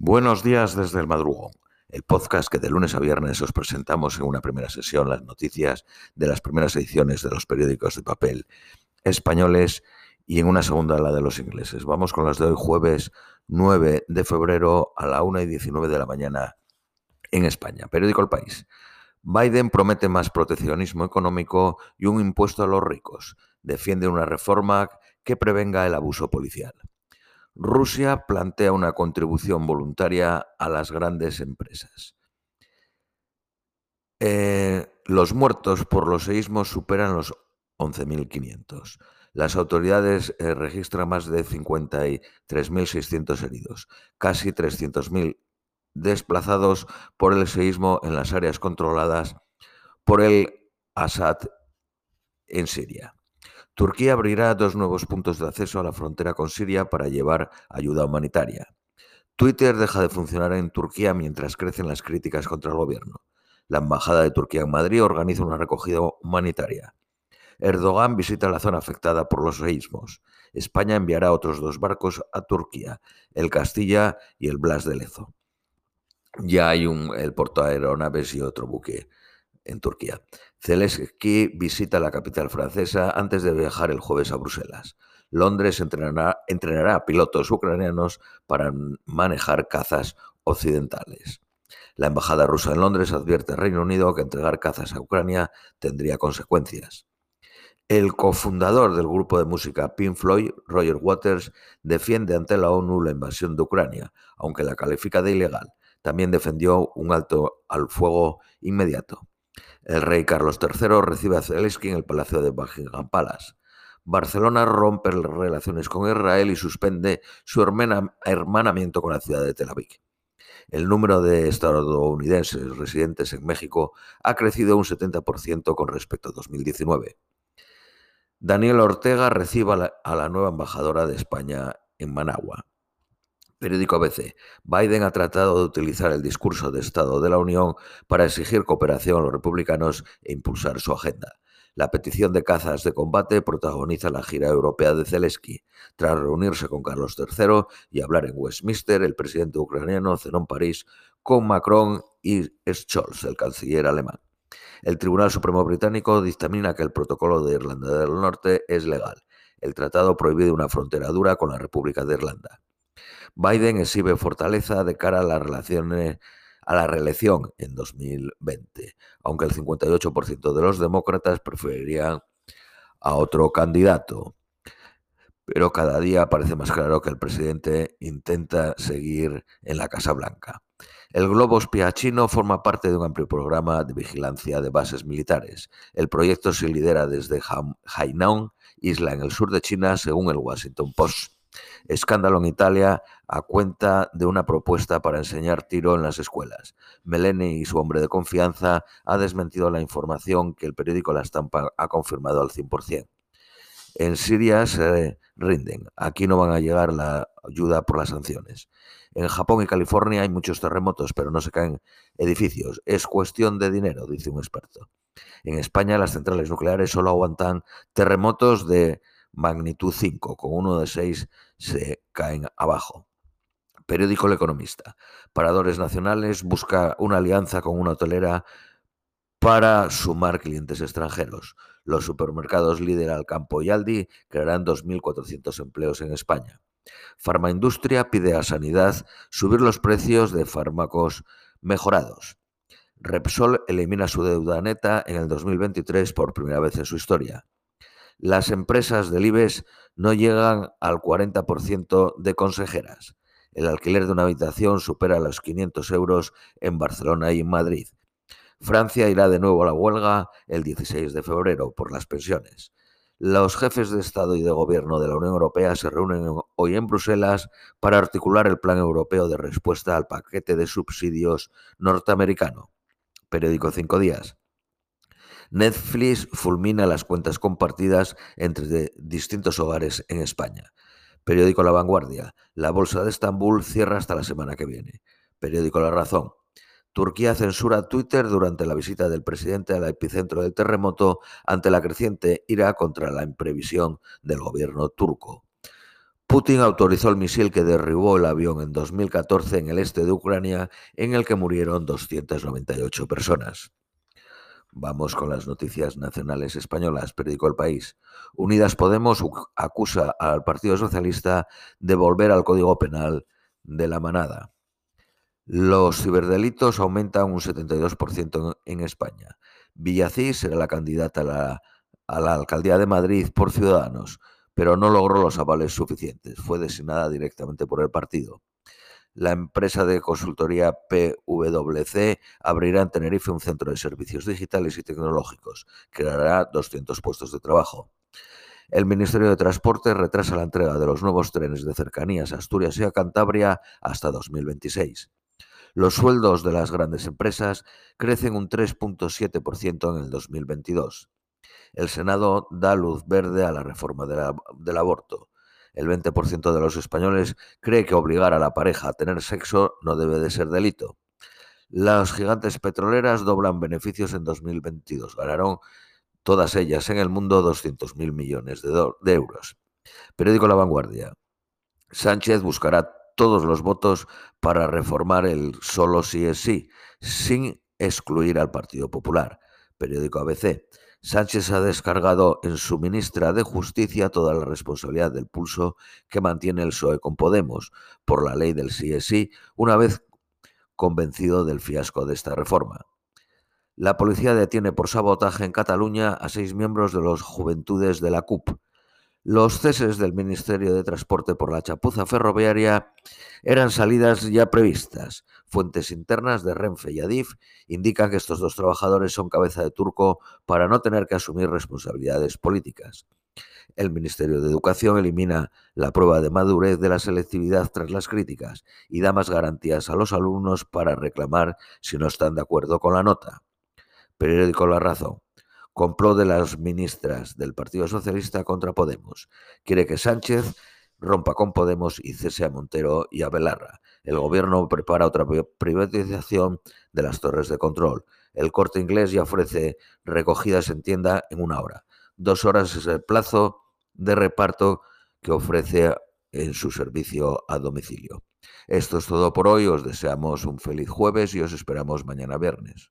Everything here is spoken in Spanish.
Buenos días desde el madrugón, el podcast que de lunes a viernes os presentamos en una primera sesión las noticias de las primeras ediciones de los periódicos de papel españoles y en una segunda la de los ingleses. Vamos con las de hoy jueves 9 de febrero a la 1 y 19 de la mañana en España. Periódico El País. Biden promete más proteccionismo económico y un impuesto a los ricos. Defiende una reforma que prevenga el abuso policial. Rusia plantea una contribución voluntaria a las grandes empresas. Eh, los muertos por los seísmos superan los 11.500. Las autoridades eh, registran más de 53.600 heridos, casi 300.000 desplazados por el seísmo en las áreas controladas por el Assad en Siria. Turquía abrirá dos nuevos puntos de acceso a la frontera con Siria para llevar ayuda humanitaria. Twitter deja de funcionar en Turquía mientras crecen las críticas contra el gobierno. La Embajada de Turquía en Madrid organiza una recogida humanitaria. Erdogan visita la zona afectada por los seísmos. España enviará otros dos barcos a Turquía, el Castilla y el Blas de Lezo. Ya hay un, el portaaeronaves y otro buque en Turquía. Zelensky visita la capital francesa antes de viajar el jueves a Bruselas. Londres entrenará, a pilotos ucranianos para manejar cazas occidentales. La embajada rusa en Londres advierte al Reino Unido que entregar cazas a Ucrania tendría consecuencias. El cofundador del grupo de música Pink Floyd, Roger Waters, defiende ante la ONU la invasión de Ucrania, aunque la califica de ilegal. También defendió un alto al fuego inmediato. El rey Carlos III recibe a Zelensky en el Palacio de Buckingham Palace. Barcelona rompe relaciones con Israel y suspende su hermanamiento con la ciudad de Tel Aviv. El número de estadounidenses residentes en México ha crecido un 70% con respecto a 2019. Daniel Ortega recibe a la nueva embajadora de España en Managua. Periódico ABC. Biden ha tratado de utilizar el discurso de Estado de la Unión para exigir cooperación a los republicanos e impulsar su agenda. La petición de cazas de combate protagoniza la gira europea de Zelensky. Tras reunirse con Carlos III y hablar en Westminster, el presidente ucraniano cenó en París con Macron y Scholz, el canciller alemán. El Tribunal Supremo Británico dictamina que el protocolo de Irlanda del Norte es legal. El tratado prohíbe una frontera dura con la República de Irlanda. Biden exhibe fortaleza de cara a las relaciones a la reelección en 2020, aunque el 58% de los demócratas preferirían a otro candidato. Pero cada día parece más claro que el presidente intenta seguir en la Casa Blanca. El globo espía chino forma parte de un amplio programa de vigilancia de bases militares. El proyecto se lidera desde Hainan, isla en el sur de China, según el Washington Post. Escándalo en Italia a cuenta de una propuesta para enseñar tiro en las escuelas. Meleni y su hombre de confianza ha desmentido la información que el periódico La Estampa ha confirmado al 100%. En Siria se rinden. Aquí no van a llegar la ayuda por las sanciones. En Japón y California hay muchos terremotos, pero no se caen edificios. Es cuestión de dinero, dice un experto. En España las centrales nucleares solo aguantan terremotos de magnitud 5, con uno de 6 se caen abajo. Periódico El Economista. Paradores Nacionales busca una alianza con una hotelera para sumar clientes extranjeros. Los supermercados líder Alcampo y Aldi crearán 2.400 empleos en España. Farmaindustria pide a Sanidad subir los precios de fármacos mejorados. Repsol elimina su deuda neta en el 2023 por primera vez en su historia las empresas del IBEX no llegan al 40% de consejeras. El alquiler de una habitación supera los 500 euros en Barcelona y en Madrid. Francia irá de nuevo a la huelga el 16 de febrero por las pensiones. Los jefes de Estado y de Gobierno de la Unión Europea se reúnen hoy en Bruselas para articular el Plan Europeo de Respuesta al paquete de subsidios norteamericano. Periódico Cinco Días. Netflix fulmina las cuentas compartidas entre distintos hogares en España. Periódico La Vanguardia. La Bolsa de Estambul cierra hasta la semana que viene. Periódico La Razón. Turquía censura Twitter durante la visita del presidente al epicentro del terremoto ante la creciente ira contra la imprevisión del gobierno turco. Putin autorizó el misil que derribó el avión en 2014 en el este de Ucrania, en el que murieron 298 personas. Vamos con las noticias nacionales españolas. Periódico El País. Unidas Podemos acusa al Partido Socialista de volver al Código Penal de la manada. Los ciberdelitos aumentan un 72% en España. Villacís será la candidata a la, a la alcaldía de Madrid por Ciudadanos pero no logró los avales suficientes. Fue designada directamente por el partido. La empresa de consultoría PwC abrirá en Tenerife un centro de servicios digitales y tecnológicos. Creará 200 puestos de trabajo. El Ministerio de Transporte retrasa la entrega de los nuevos trenes de cercanías a Asturias y a Cantabria hasta 2026. Los sueldos de las grandes empresas crecen un 3.7% en el 2022 el Senado da luz verde a la reforma del aborto. El 20% de los españoles cree que obligar a la pareja a tener sexo no debe de ser delito. Las gigantes petroleras doblan beneficios en 2022. Ganaron todas ellas en el mundo 200.000 millones de, euros. Periódico La Vanguardia. Sánchez buscará todos los votos para reformar el solo sí es sí, sin excluir al Partido Popular. Periódico ABC. Sánchez ha descargado en su ministra de Justicia toda la responsabilidad del pulso que mantiene el PSOE con Podemos por la ley del sí una vez convencido del fiasco de esta reforma. La policía detiene por sabotaje en Cataluña a seis miembros de los Juventudes de la CUP. Los ceses del Ministerio de Transporte por la chapuza ferroviaria eran salidas ya previstas. Fuentes internas de Renfe y Adif indican que estos dos trabajadores son cabeza de turco para no tener que asumir responsabilidades políticas. El Ministerio de Educación elimina la prueba de madurez de la selectividad tras las críticas y da más garantías a los alumnos para reclamar si no están de acuerdo con la nota. Periódico La Razón complot de las ministras del Partido Socialista contra Podemos. Quiere que Sánchez rompa con Podemos y cese a Montero y a Belarra. El gobierno prepara otra privatización de las torres de control. El corte inglés ya ofrece recogidas en tienda en una hora. Dos horas es el plazo de reparto que ofrece en su servicio a domicilio. Esto es todo por hoy. Os deseamos un feliz jueves y os esperamos mañana viernes.